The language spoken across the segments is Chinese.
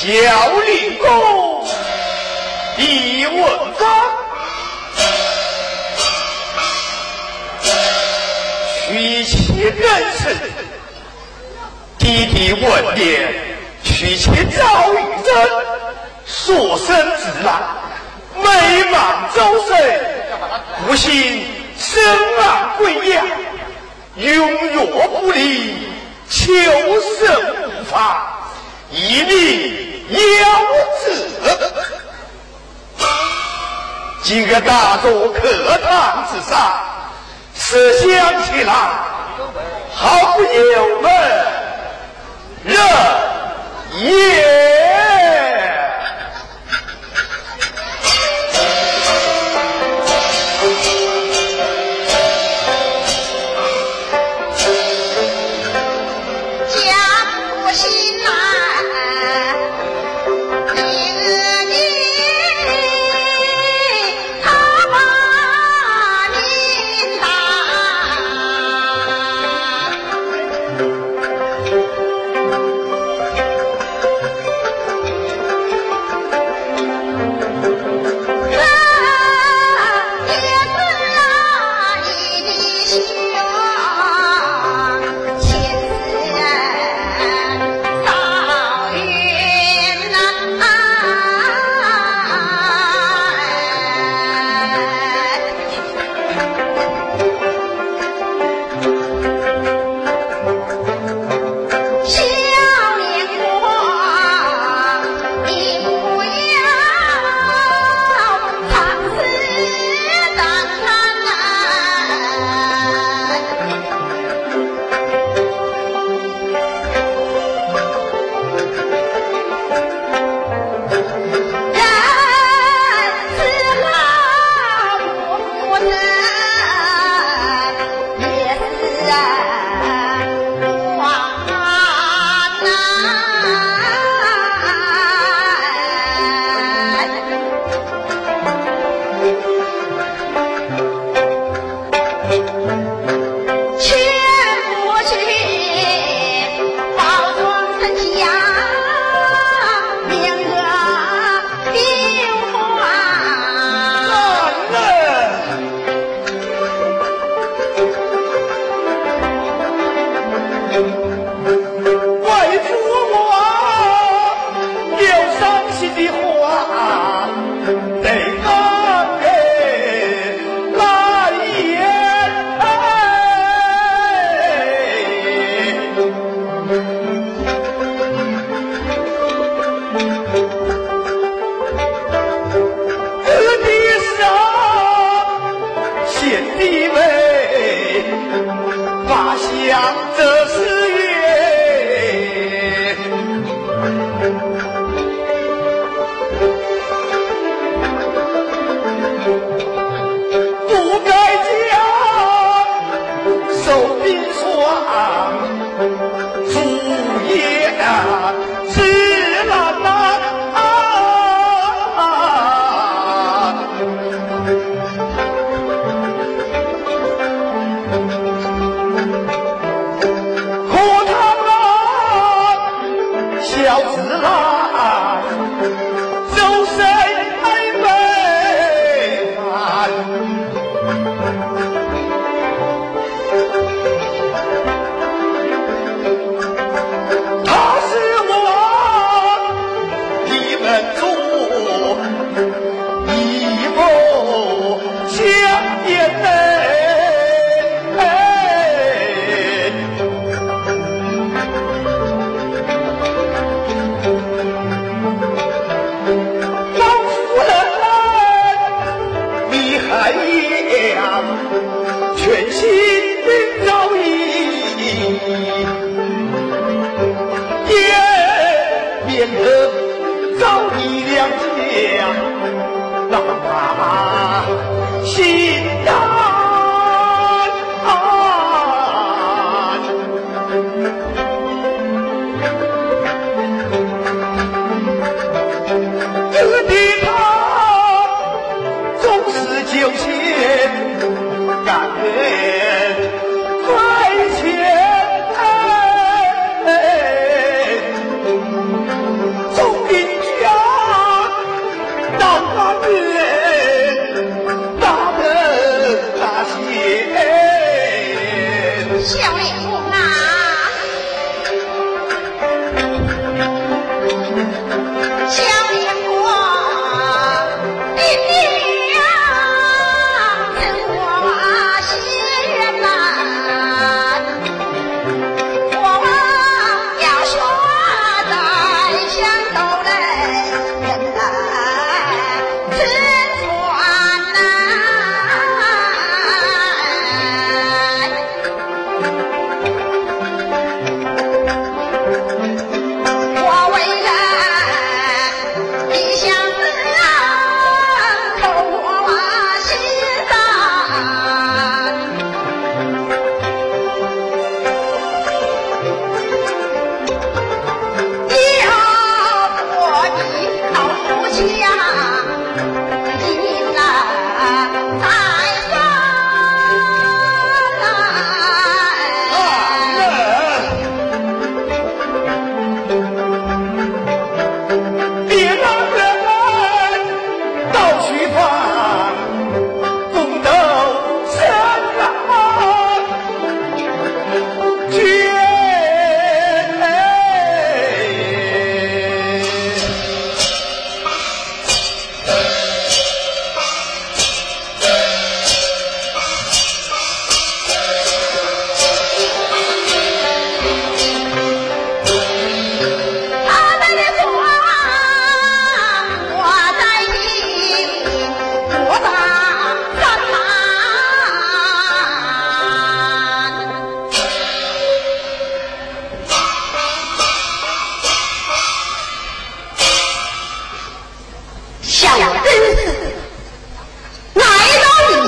小令公一问刚，娶妻人事，弟弟问爹，娶妻赵玉珍，所生子郎，美满周岁，不幸身亡归阳，庸弱不立，求生无法，一命。有子。今个大坐客堂之上，思想起来，好不有闷，热也。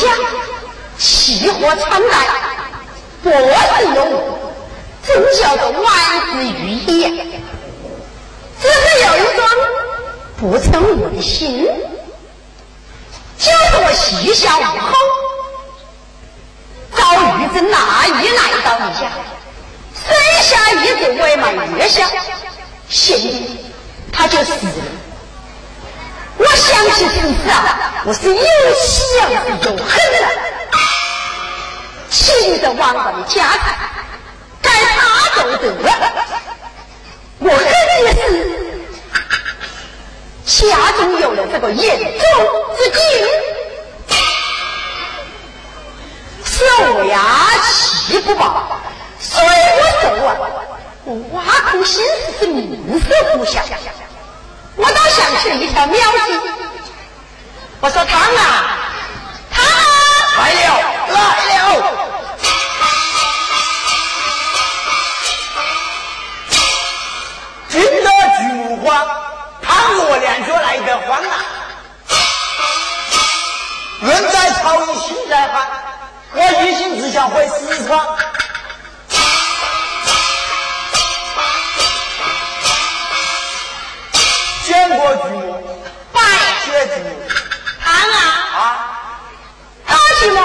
家气火参白脖子有真叫做万事如意只是有一桩不称我的心就是我洗一下后。高玉珍那阿姨来到你家生下一子外满月香现在他就死了。我想起此事啊，我是有喜，又恨的，气得王王的家产该他都得，我恨的是家中有了这个眼中之疾，小牙气不保，所以我走啊！我挖苦心思是冥色不想。我想吃一条喵星我说汤啊。汤来了。来了。金的菊花汤我两脚来得慌啊人在曹营心在汉我一心只想回四川见过祖母拜谢祖母啊啊？他寂寞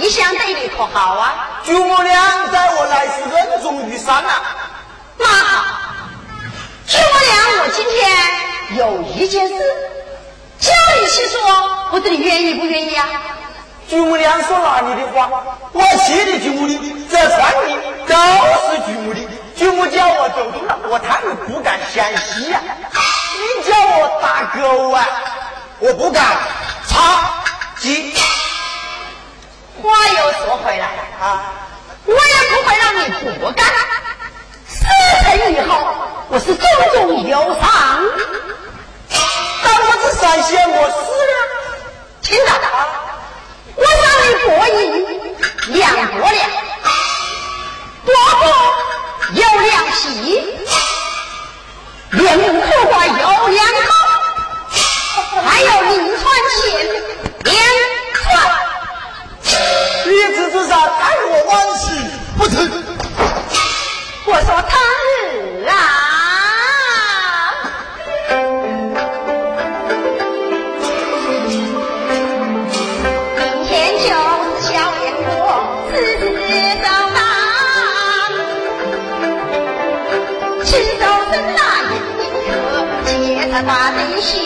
一向对你可好啊？祖母娘在我来是恩重如山呐那好我今天有一件事叫你去说不知你愿意不愿意啊？我说了你的话我心里觉母的这三的都是祖母的祖母叫我走动了我他们不敢相信呀。你叫我打狗啊！我不敢。擦！鸡。话又说回来啊，我也不会让你活干。死神以后我是重重有赏，但我是三鲜，我死了。听着，我让你过瘾，凉过了，多伯有良心。连木刻画有两套，还有银川琴、银传一此之杀害我万死不辞。我说。妈妈的心。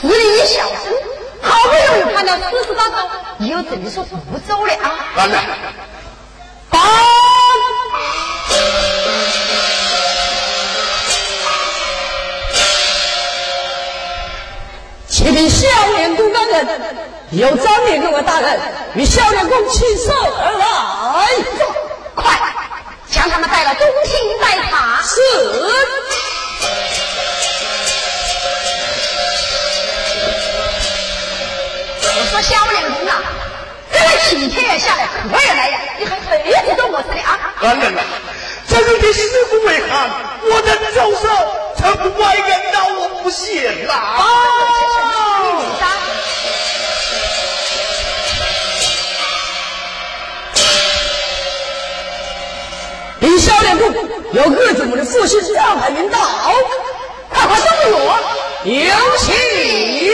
喜，十年一小时，好不容易看到四十大寿，你又怎么说不走了啊？完了报启禀小脸公大人，有张脸给我大人与小脸公起手而来。快，将他们带到中厅待茶。是。我说小脸公啊，这个几天下来可也来呀，你还推着做么子的啊？俺们呐，这人的尸骨为寒，我的走手他不外人到我不行啦。哦，李小脸公有二祖母的父亲让海明道，快快动我，有请。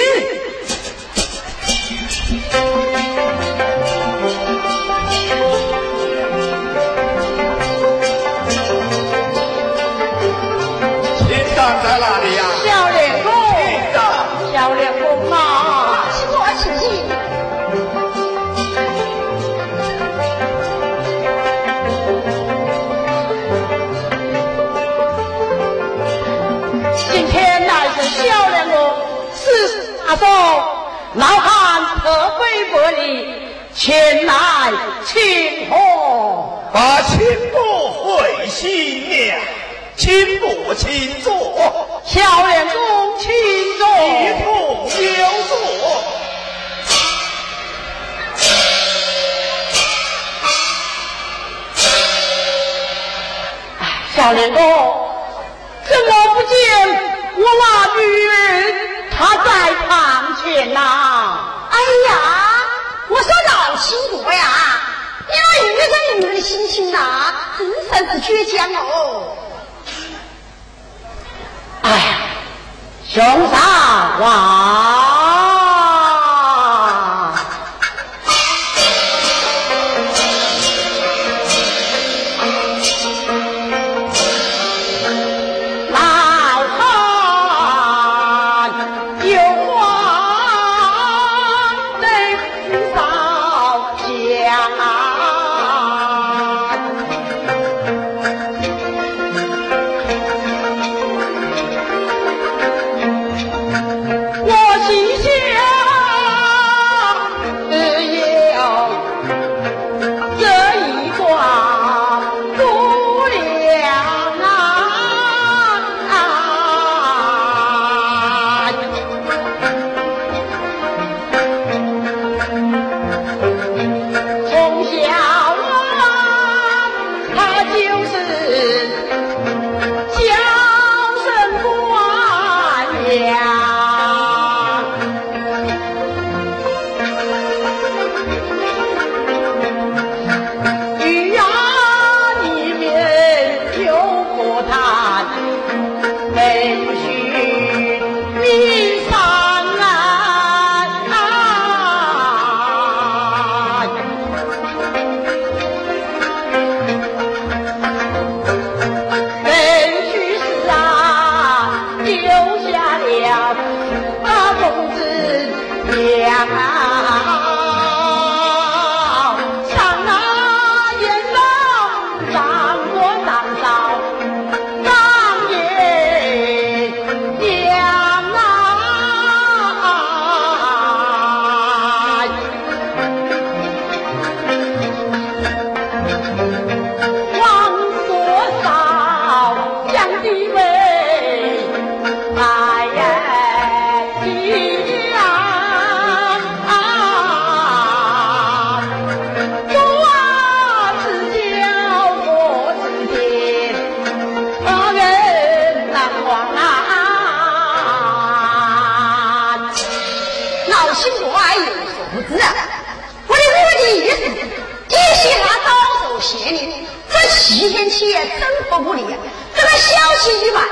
前来请贺。把秦伯回新娘，秦伯请坐，小莲公请一坐。同留坐。小莲公，怎么不见我那女儿她在堂前呐、哎呀，我说老秦国呀，你那女人女人的心情呐，真算是倔强哦。哎呀，兄长哇！夜生活不理。这个小气女吧，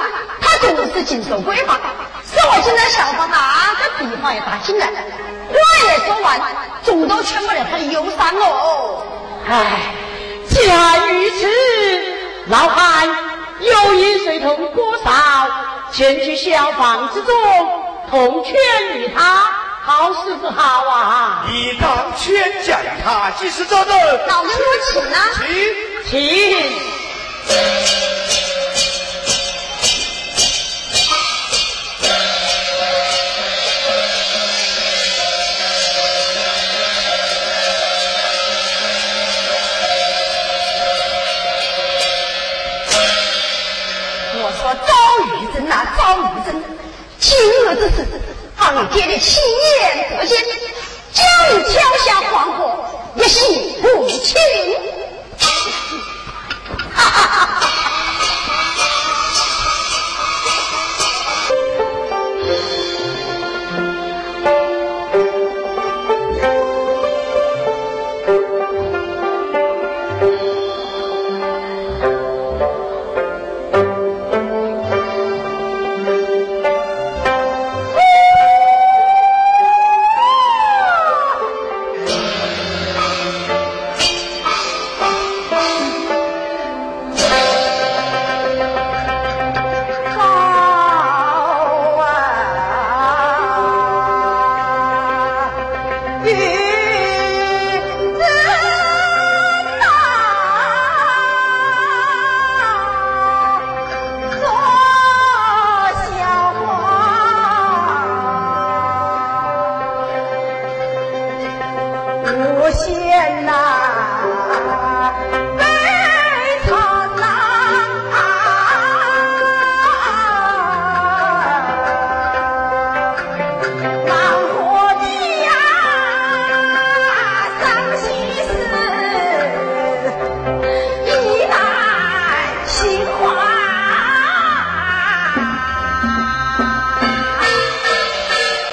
她总是尽守规划，是我今天效仿哪个地方也打进来。话也说完，总都劝不了他的忧伤哦。唉，既然如此，老汉有意随同郭少前去小房之中，同劝于他，好是不好啊？你当劝谏他，即是这人。老人我请啊，请，请。我说赵玉珍，今日之事，俺爹的亲